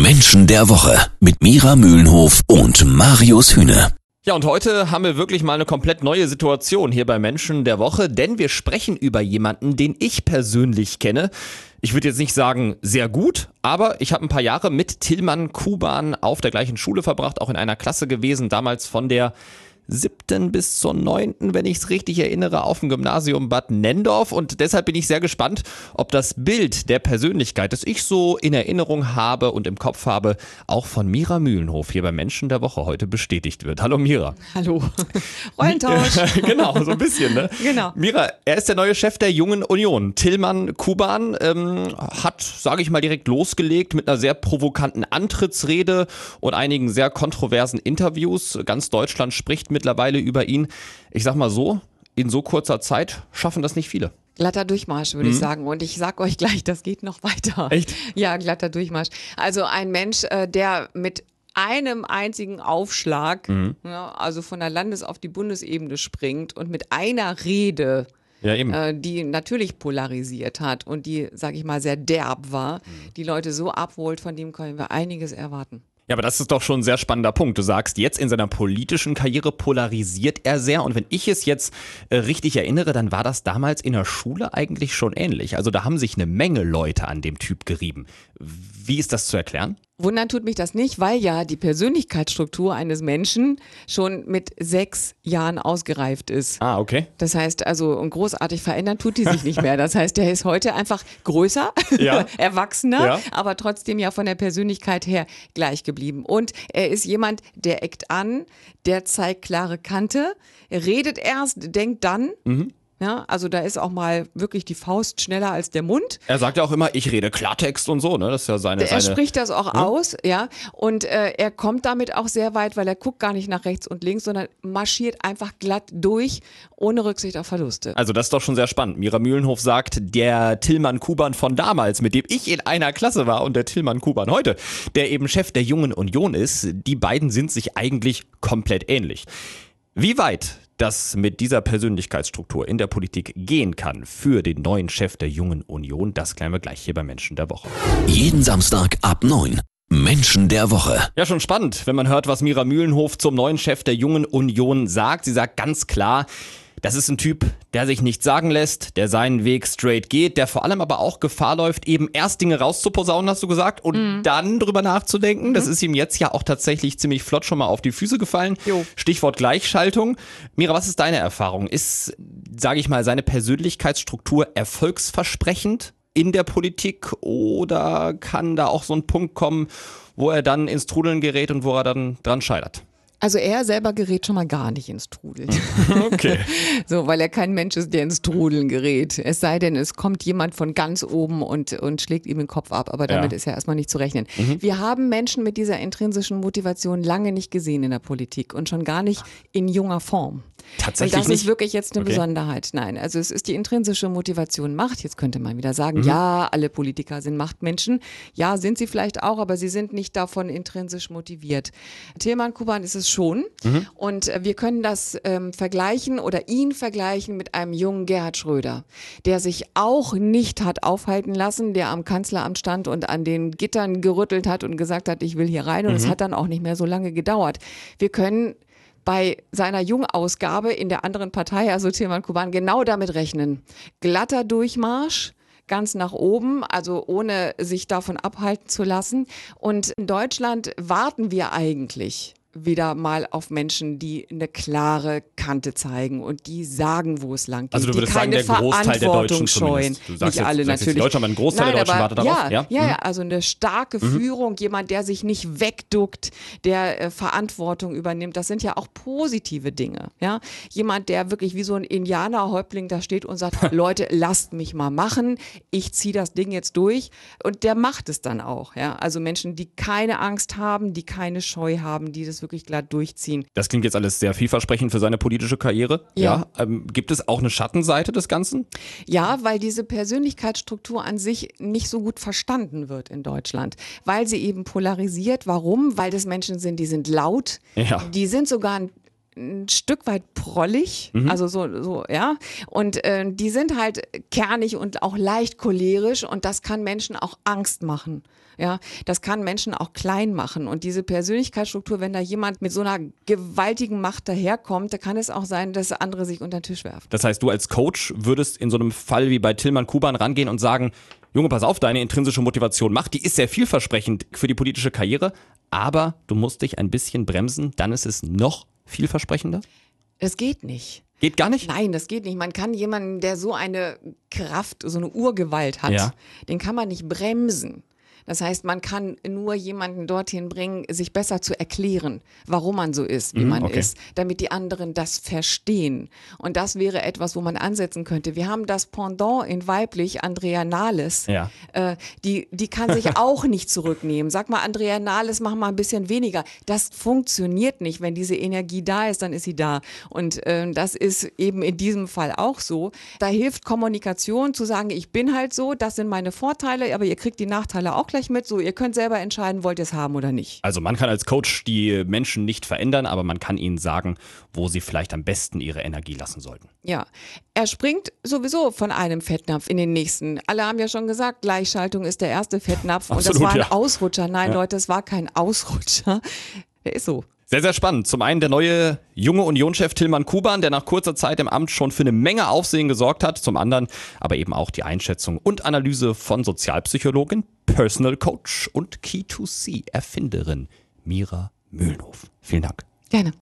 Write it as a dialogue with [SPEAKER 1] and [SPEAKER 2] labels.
[SPEAKER 1] Menschen der Woche mit Mira Mühlenhof und Marius Hühne.
[SPEAKER 2] Ja, und heute haben wir wirklich mal eine komplett neue Situation hier bei Menschen der Woche, denn wir sprechen über jemanden, den ich persönlich kenne. Ich würde jetzt nicht sagen sehr gut, aber ich habe ein paar Jahre mit Tillmann Kuban auf der gleichen Schule verbracht, auch in einer Klasse gewesen, damals von der siebten bis zur neunten, wenn ich es richtig erinnere, auf dem Gymnasium Bad Nendorf. Und deshalb bin ich sehr gespannt, ob das Bild der Persönlichkeit, das ich so in Erinnerung habe und im Kopf habe, auch von Mira Mühlenhof hier bei Menschen der Woche heute bestätigt wird. Hallo Mira.
[SPEAKER 3] Hallo. Rollentausch.
[SPEAKER 2] genau, so ein bisschen, ne?
[SPEAKER 3] Genau.
[SPEAKER 2] Mira, er ist der neue Chef der Jungen Union. Tillmann Kuban ähm, hat, sage ich mal, direkt losgelegt mit einer sehr provokanten Antrittsrede und einigen sehr kontroversen Interviews. Ganz Deutschland spricht mittlerweile über ihn. Ich sag mal so, in so kurzer Zeit schaffen das nicht viele.
[SPEAKER 3] Glatter Durchmarsch, würde mhm. ich sagen. Und ich sag euch gleich, das geht noch weiter.
[SPEAKER 2] Echt?
[SPEAKER 3] Ja, glatter Durchmarsch. Also ein Mensch, äh, der mit einem einzigen Aufschlag, mhm. ja, also von der Landes- auf die Bundesebene springt und mit einer Rede
[SPEAKER 2] ja,
[SPEAKER 3] äh, die natürlich polarisiert hat und die, sag ich mal, sehr derb war, mhm. die Leute so abholt, von dem können wir einiges erwarten.
[SPEAKER 2] Ja, aber das ist doch schon ein sehr spannender Punkt. Du sagst, jetzt in seiner politischen Karriere polarisiert er sehr. Und wenn ich es jetzt äh, richtig erinnere, dann war das damals in der Schule eigentlich schon ähnlich. Also da haben sich eine Menge Leute an dem Typ gerieben. Wie ist das zu erklären?
[SPEAKER 3] Wundern tut mich das nicht, weil ja die Persönlichkeitsstruktur eines Menschen schon mit sechs Jahren ausgereift ist.
[SPEAKER 2] Ah, okay.
[SPEAKER 3] Das heißt also, und großartig verändern tut die sich nicht mehr. Das heißt, der ist heute einfach größer,
[SPEAKER 2] ja.
[SPEAKER 3] erwachsener,
[SPEAKER 2] ja.
[SPEAKER 3] aber trotzdem ja von der Persönlichkeit her gleich geblieben. Und er ist jemand, der eckt an, der zeigt klare Kante, redet erst, denkt dann.
[SPEAKER 2] Mhm.
[SPEAKER 3] Ja, also da ist auch mal wirklich die Faust schneller als der Mund.
[SPEAKER 2] Er sagt ja auch immer, ich rede Klartext und so, ne? Das ist ja seine.
[SPEAKER 3] Er
[SPEAKER 2] seine,
[SPEAKER 3] spricht das auch
[SPEAKER 2] ne?
[SPEAKER 3] aus, ja. Und äh, er kommt damit auch sehr weit, weil er guckt gar nicht nach rechts und links, sondern marschiert einfach glatt durch, ohne Rücksicht auf Verluste.
[SPEAKER 2] Also das ist doch schon sehr spannend. Mira Mühlenhof sagt, der Tillmann Kuban von damals, mit dem ich in einer Klasse war und der Tillmann Kuban heute, der eben Chef der Jungen Union ist, die beiden sind sich eigentlich komplett ähnlich. Wie weit das mit dieser Persönlichkeitsstruktur in der Politik gehen kann für den neuen Chef der Jungen Union, das klären wir gleich hier bei Menschen der Woche.
[SPEAKER 1] Jeden Samstag ab 9. Menschen der Woche.
[SPEAKER 2] Ja, schon spannend, wenn man hört, was Mira Mühlenhof zum neuen Chef der Jungen Union sagt. Sie sagt ganz klar, das ist ein Typ, der sich nicht sagen lässt, der seinen Weg straight geht, der vor allem aber auch Gefahr läuft, eben erst Dinge rauszuposaunen, hast du gesagt, und mhm. dann drüber nachzudenken. Mhm. Das ist ihm jetzt ja auch tatsächlich ziemlich flott schon mal auf die Füße gefallen.
[SPEAKER 3] Jo.
[SPEAKER 2] Stichwort Gleichschaltung. Mira, was ist deine Erfahrung? Ist, sage ich mal, seine Persönlichkeitsstruktur erfolgsversprechend in der Politik oder kann da auch so ein Punkt kommen, wo er dann ins Trudeln gerät und wo er dann dran scheitert?
[SPEAKER 3] Also er selber gerät schon mal gar nicht ins Trudeln.
[SPEAKER 2] Okay.
[SPEAKER 3] so, weil er kein Mensch ist, der ins Trudeln gerät. Es sei denn, es kommt jemand von ganz oben und, und schlägt ihm den Kopf ab, aber damit
[SPEAKER 2] Ja.
[SPEAKER 3] ist ja erstmal nicht zu rechnen.
[SPEAKER 2] Mhm.
[SPEAKER 3] Wir haben Menschen mit dieser intrinsischen Motivation lange nicht gesehen in der Politik und schon gar nicht in junger Form.
[SPEAKER 2] Tatsächlich
[SPEAKER 3] und das
[SPEAKER 2] nicht?
[SPEAKER 3] ist wirklich jetzt eine
[SPEAKER 2] Okay.
[SPEAKER 3] Besonderheit. Nein, also es ist die intrinsische Motivation Macht. Jetzt könnte man wieder sagen,
[SPEAKER 2] Mhm.
[SPEAKER 3] ja, alle Politiker sind Machtmenschen. Ja, sind sie vielleicht auch, aber sie sind nicht davon intrinsisch motiviert. Tilman Kuban ist es schon.
[SPEAKER 2] Mhm.
[SPEAKER 3] Und äh, wir können das ähm, vergleichen oder ihn vergleichen mit einem jungen Gerhard Schröder, der sich auch nicht hat aufhalten lassen, der am Kanzleramt stand und an den Gittern gerüttelt hat und gesagt hat, ich will hier rein. Und es hat dann auch nicht mehr so lange gedauert. Wir können bei seiner Jungausgabe in der anderen Partei, also Tilman Kuban, genau damit rechnen. Glatter Durchmarsch, ganz nach oben, also ohne sich davon abhalten zu lassen. Und in Deutschland warten wir eigentlich wieder mal auf Menschen, die eine klare Kante zeigen und die sagen, wo es lang geht,
[SPEAKER 2] Also du
[SPEAKER 3] die
[SPEAKER 2] würdest sagen,
[SPEAKER 3] keine
[SPEAKER 2] der Großteil der Deutschen
[SPEAKER 3] scheuen.
[SPEAKER 2] Du sagst
[SPEAKER 3] Nicht
[SPEAKER 2] jetzt-
[SPEAKER 3] alle
[SPEAKER 2] sagst jetzt
[SPEAKER 3] natürlich.
[SPEAKER 2] die Deutschen, aber ein Großteil der
[SPEAKER 3] Nein,
[SPEAKER 2] Deutschen
[SPEAKER 3] aber,
[SPEAKER 2] wartet darauf,
[SPEAKER 3] Ja,
[SPEAKER 2] ja?
[SPEAKER 3] ja,
[SPEAKER 2] Mhm.
[SPEAKER 3] ja, also eine starke Führung, jemand, der sich nicht wegduckt, der äh, Verantwortung übernimmt. Das sind ja auch positive Dinge. Ja, jemand, der wirklich wie so ein Indianerhäuptling da steht und sagt, Leute, lasst mich mal machen. Ich ziehe das Ding jetzt durch und der macht es dann auch. Ja, also Menschen, die keine Angst haben, die keine Scheu haben, die das wirklich glatt durchziehen.
[SPEAKER 2] Das klingt jetzt alles sehr vielversprechend für seine politische Karriere.
[SPEAKER 3] Ja.
[SPEAKER 2] Ähm, gibt es auch eine Schattenseite des Ganzen?
[SPEAKER 3] Ja, weil diese Persönlichkeitsstruktur an sich nicht so gut verstanden wird in Deutschland, weil sie eben polarisiert. Warum? Weil das Menschen sind, die sind laut,
[SPEAKER 2] Ja.
[SPEAKER 3] die sind sogar ein ein Stück weit prollig, also so, so, ja. Und äh, die sind halt kernig und auch leicht cholerisch und das kann Menschen auch Angst machen. Ja, das kann Menschen auch klein machen. Und diese Persönlichkeitsstruktur, wenn da jemand mit so einer gewaltigen Macht daherkommt, da kann es auch sein, dass andere sich unter den Tisch werfen.
[SPEAKER 2] Das heißt, du als Coach würdest in so einem Fall wie bei Tillmann Kuban rangehen und sagen, Junge, pass auf, deine intrinsische Motivation macht, die ist sehr vielversprechend für die politische Karriere, aber du musst dich ein bisschen bremsen, dann ist es noch vielversprechender?
[SPEAKER 3] Das geht nicht.
[SPEAKER 2] Geht gar nicht?
[SPEAKER 3] Nein, das geht nicht. Man kann jemanden, der so eine Kraft, so eine Urgewalt hat,
[SPEAKER 2] Ja.
[SPEAKER 3] den kann man nicht bremsen. Das heißt, man kann nur jemanden dorthin bringen, sich besser zu erklären, warum man so ist, wie
[SPEAKER 2] Mhm,
[SPEAKER 3] man
[SPEAKER 2] okay.
[SPEAKER 3] ist, damit die anderen das verstehen. Und das wäre etwas, wo man ansetzen könnte. Wir haben das Pendant in weiblich, Andrea Nahles.
[SPEAKER 2] Ja.
[SPEAKER 3] Äh, die, die kann sich auch nicht zurücknehmen. Sag mal, Andrea Nahles, mach mal ein bisschen weniger. Das funktioniert nicht. Wenn diese Energie da ist, dann ist sie da. Und ähm, das ist eben in diesem Fall auch so. Da hilft Kommunikation zu sagen, ich bin halt so, das sind meine Vorteile, aber ihr kriegt die Nachteile auch gleich mit. So, ihr könnt selber entscheiden, wollt ihr es haben oder nicht.
[SPEAKER 2] Also man kann als Coach die Menschen nicht verändern, aber man kann ihnen sagen, wo sie vielleicht am besten ihre Energie lassen sollten.
[SPEAKER 3] Ja, er springt sowieso von einem Fettnapf in den nächsten. Alle haben ja schon gesagt, Gleichschaltung ist der erste Fettnapf und das
[SPEAKER 2] Absolut,
[SPEAKER 3] war ein
[SPEAKER 2] ja.
[SPEAKER 3] Ausrutscher. Nein, Leute, es war kein Ausrutscher. Der ist so.
[SPEAKER 2] Sehr, sehr spannend. Zum einen der neue junge Unionschef Tillmann Kuban, der nach kurzer Zeit im Amt schon für eine Menge Aufsehen gesorgt hat. Zum anderen aber eben auch die Einschätzung und Analyse von Sozialpsychologin, Personal Coach und Key2C-Erfinderin Mira Mühlenhof. Vielen Dank.
[SPEAKER 3] Gerne.